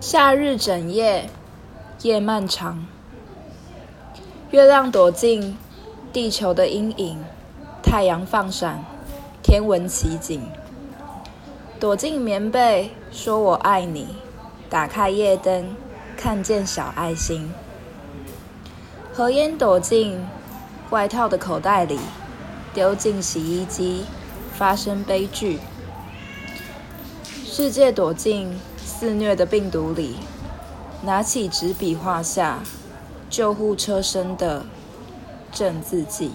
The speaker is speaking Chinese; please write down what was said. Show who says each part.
Speaker 1: 夏日整夜，夜漫长，月亮躲进地球的阴影，太阳放闪，天文奇景。躲进棉被，说我爱你。打开夜灯，看见小爱心。何烟躲进外套的口袋里，丢进洗衣机，发生悲剧。世界躲进。肆虐的病毒里，拿起纸笔画下救护车身的正字迹。